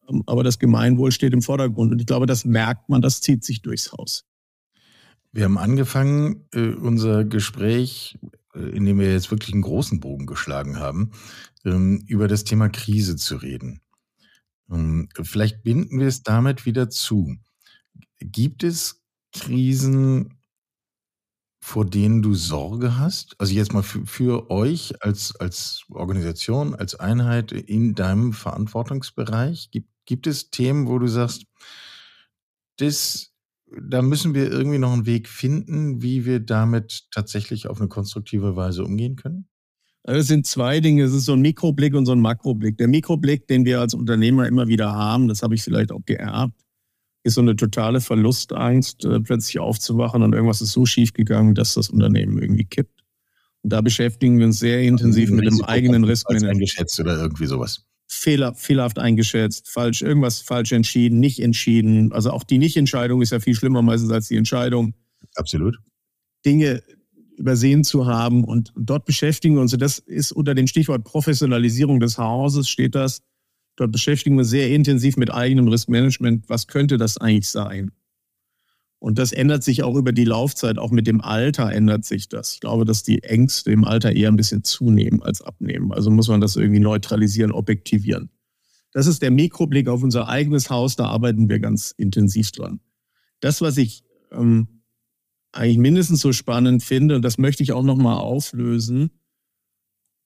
Ähm, aber das Gemeinwohl steht im Vordergrund. Und ich glaube, das merkt man, das zieht sich durchs Haus. Wir haben angefangen, äh, unser Gespräch, äh, in dem wir jetzt wirklich einen großen Bogen geschlagen haben, ähm, über das Thema Krise zu reden. Ähm, vielleicht binden wir es damit wieder zu. Gibt es Krisen, vor denen du Sorge hast? Also jetzt mal für, für euch als, als Organisation, als Einheit in deinem Verantwortungsbereich. Gibt, gibt es Themen, wo du sagst, das, da müssen wir irgendwie noch einen Weg finden, wie wir damit tatsächlich auf eine konstruktive Weise umgehen können? Also es sind zwei Dinge. Es ist so ein Mikroblick und so ein Makroblick. Der Mikroblick, den wir als Unternehmer immer wieder haben, das habe ich vielleicht auch geerbt, ist so eine totale Verlustangst, äh, plötzlich aufzuwachen und irgendwas ist so schief gegangen, dass das Unternehmen irgendwie kippt. Und da beschäftigen wir uns sehr intensiv mit dem eigenen Riskmanagement. eingeschätzt oder irgendwie sowas. Fehler, fehlerhaft eingeschätzt, falsch, irgendwas falsch entschieden, nicht entschieden. Also auch die Nichtentscheidung ist ja viel schlimmer meistens als die Entscheidung. Absolut. Dinge, übersehen zu haben. Und dort beschäftigen wir uns, das ist unter dem Stichwort Professionalisierung des Hauses, steht das. Dort beschäftigen wir uns sehr intensiv mit eigenem Riskmanagement. Was könnte das eigentlich sein? Und das ändert sich auch über die Laufzeit, auch mit dem Alter ändert sich das. Ich glaube, dass die Ängste im Alter eher ein bisschen zunehmen als abnehmen. Also muss man das irgendwie neutralisieren, objektivieren. das ist der Mikroblick auf unser eigenes Haus, da arbeiten wir ganz intensiv dran. Das, was ich ähm, eigentlich mindestens so spannend finde, und das möchte ich auch nochmal auflösen,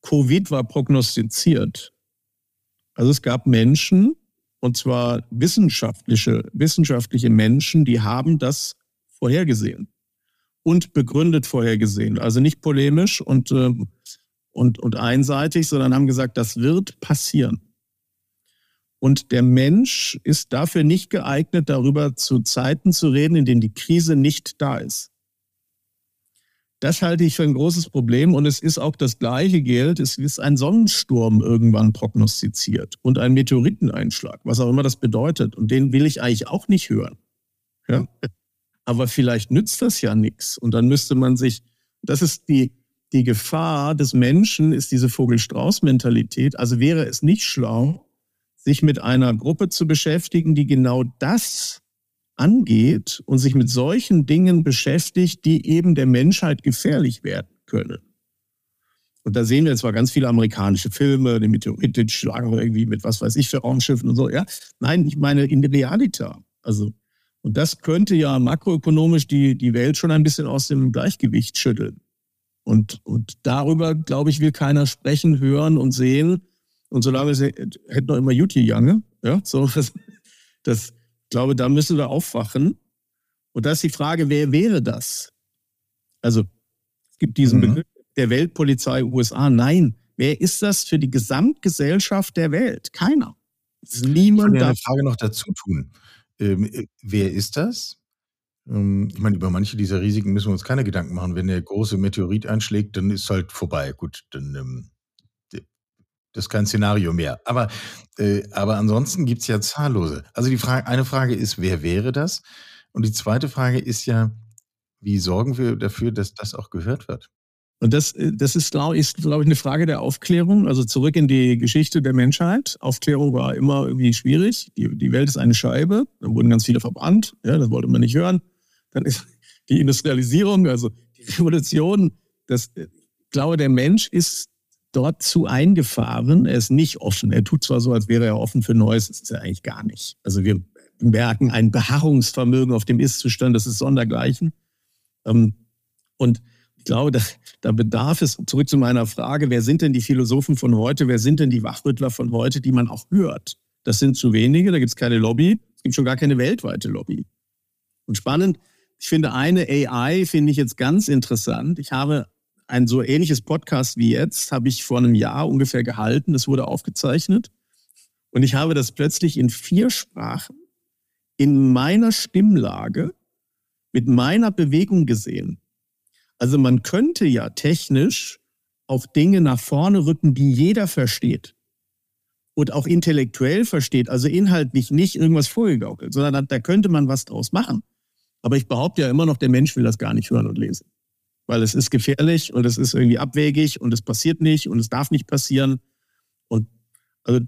Covid war prognostiziert. Also es gab Menschen, und zwar wissenschaftliche, wissenschaftliche Menschen, die haben das vorhergesehen und begründet vorhergesehen. Also nicht polemisch und, äh, und, und einseitig, sondern haben gesagt, das wird passieren. Und der Mensch ist dafür nicht geeignet, darüber zu Zeiten zu reden, in denen die Krise nicht da ist. Das halte ich für ein großes Problem und es ist auch das gleiche Geld. Es ist ein Sonnensturm irgendwann prognostiziert und ein Meteoriteneinschlag, was auch immer das bedeutet. Und den will ich eigentlich auch nicht hören. Ja? Aber vielleicht nützt das ja nichts. Und dann müsste man sich, das ist die, die Gefahr des Menschen, ist diese Vogel-Strauß-Mentalität. Also wäre es nicht schlau, sich mit einer Gruppe zu beschäftigen, die genau das angeht und sich mit solchen Dingen beschäftigt, die eben der Menschheit gefährlich werden können. Und da sehen wir zwar ganz viele amerikanische Filme, die Meteoritenschlag irgendwie mit was weiß ich für Raumschiffen und so. Ja, nein, ich meine in Realita. Also, und das könnte ja makroökonomisch die, die Welt schon ein bisschen aus dem Gleichgewicht schütteln. Und, und darüber, glaube ich, will keiner sprechen, hören und sehen. Und solange es hätte noch immer Jutti Jange, ja, so, das, das, ich glaube, da müssen wir aufwachen. Und da ist die Frage, wer wäre das? Also, es gibt diesen mhm. Begriff der Weltpolizei USA. Nein, wer ist das für die Gesamtgesellschaft der Welt? Keiner. Niemand ich da. eine Frage noch dazu tun. Ähm, äh, wer ist das? Ähm, ich meine, über manche dieser Risiken müssen wir uns keine Gedanken machen. Wenn der große Meteorit einschlägt, dann ist halt vorbei. Gut, dann ähm, das ist kein Szenario mehr. Aber, äh, aber ansonsten gibt es ja zahllose. Also die Frage, eine Frage ist, wer wäre das? Und die zweite Frage ist ja, wie sorgen wir dafür, dass das auch gehört wird? Und das, äh, das ist, glaube ich, glaub ich, eine Frage der Aufklärung. Also zurück in die Geschichte der Menschheit. Aufklärung war immer irgendwie schwierig. Die, die Welt ist eine Scheibe. Dann wurden ganz viele verbrannt. Ja, das wollte man nicht hören. Dann ist die Industrialisierung, also die Revolution. Das, äh, ich glaube, der Mensch ist dort zu eingefahren. Er ist nicht offen. Er tut zwar so, als wäre er offen für Neues, das ist er eigentlich gar nicht. Also wir merken ein Beharrungsvermögen auf dem Ist-Zustand, das ist sondergleichen. Ähm, und ich glaube, da, da bedarf es, zurück zu meiner Frage, wer sind denn die Philosophen von heute, wer sind denn die Wachrüttler von heute, die man auch hört? Das sind zu wenige, da gibt es keine Lobby, es gibt schon gar keine weltweite Lobby. Und spannend, ich finde eine AI, finde ich jetzt ganz interessant. Ich habe ein so ähnliches Podcast wie jetzt habe ich vor einem Jahr ungefähr gehalten. Das wurde aufgezeichnet. Und ich habe das plötzlich in vier Sprachen in meiner Stimmlage mit meiner Bewegung gesehen. Also man könnte ja technisch auf Dinge nach vorne rücken, die jeder versteht und auch intellektuell versteht, also inhaltlich nicht irgendwas vorgegaukelt, sondern da, da könnte man was draus machen. Aber ich behaupte ja immer noch, der Mensch will das gar nicht hören und lesen weil es ist gefährlich und es ist irgendwie abwegig und es passiert nicht und es darf nicht passieren. Und also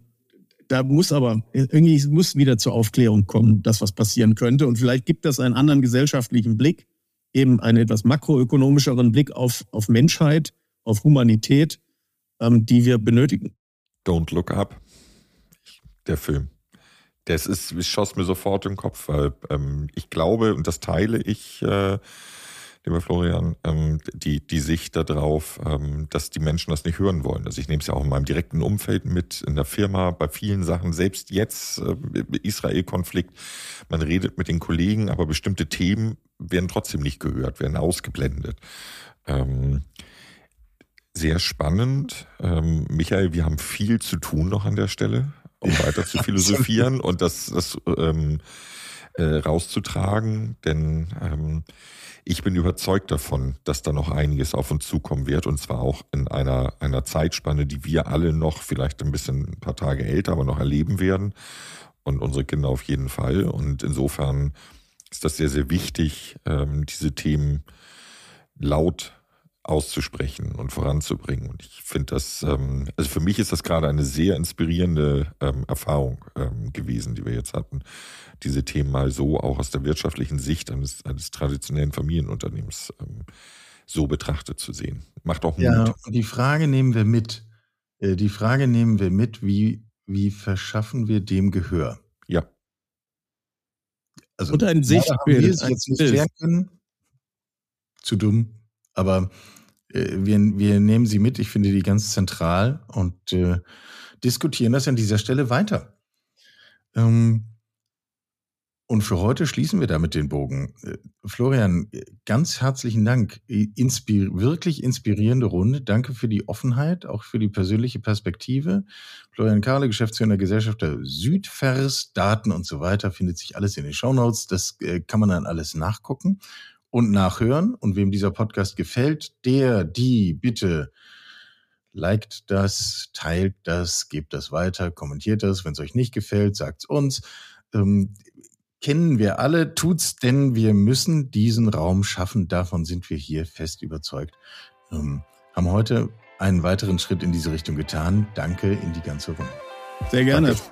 da muss aber irgendwie muss wieder zur Aufklärung kommen, das was passieren könnte. Und vielleicht gibt das einen anderen gesellschaftlichen Blick, eben einen etwas makroökonomischeren Blick auf, auf Menschheit, auf Humanität, ähm, die wir benötigen. Don't Look Up, der Film. Das ist, es schoss mir sofort im Kopf, weil ähm, ich glaube, und das teile ich, äh, lieber Florian, ähm, die, die Sicht darauf, ähm, dass die Menschen das nicht hören wollen. Also ich nehme es ja auch in meinem direkten Umfeld mit, in der Firma, bei vielen Sachen, selbst jetzt äh, Israel-Konflikt, man redet mit den Kollegen, aber bestimmte Themen werden trotzdem nicht gehört, werden ausgeblendet. Ähm, sehr spannend. Ähm, Michael, wir haben viel zu tun noch an der Stelle, um weiter zu philosophieren und das, das ähm, äh, rauszutragen, denn ähm, ich bin überzeugt davon, dass da noch einiges auf uns zukommen wird und zwar auch in einer, einer Zeitspanne, die wir alle noch vielleicht ein bisschen ein paar Tage älter, aber noch erleben werden und unsere Kinder auf jeden Fall. Und insofern ist das sehr, sehr wichtig, ähm, diese Themen laut auszusprechen und voranzubringen. Und ich finde das, ähm, also für mich ist das gerade eine sehr inspirierende ähm, Erfahrung ähm, gewesen, die wir jetzt hatten, diese Themen mal so auch aus der wirtschaftlichen Sicht eines, eines traditionellen Familienunternehmens ähm, so betrachtet zu sehen. Macht auch Mut. Ja, die Frage nehmen wir mit. Äh, die Frage nehmen wir mit, wie wie verschaffen wir dem Gehör? Ja. Also, Und ein Sichtbild. Wir es jetzt nicht können. Zu dumm. Aber äh, wir, wir nehmen sie mit. Ich finde die ganz zentral und äh, diskutieren das an dieser Stelle weiter. Ähm, und für heute schließen wir damit den Bogen. Äh, Florian, ganz herzlichen Dank. Inspir wirklich inspirierende Runde. Danke für die Offenheit, auch für die persönliche Perspektive. Florian Kahle, Geschäftsführer Gesellschafter Südvers, Daten und so weiter, findet sich alles in den Shownotes. Das äh, kann man dann alles nachgucken und nachhören. Und wem dieser Podcast gefällt, der, die, bitte liked das, teilt das, gebt das weiter, kommentiert das. Wenn es euch nicht gefällt, sagt's uns. Ähm, kennen wir alle, tut's denn, wir müssen diesen Raum schaffen, davon sind wir hier fest überzeugt. Ähm, haben heute einen weiteren Schritt in diese Richtung getan. Danke in die ganze Runde. Sehr gerne. Danke.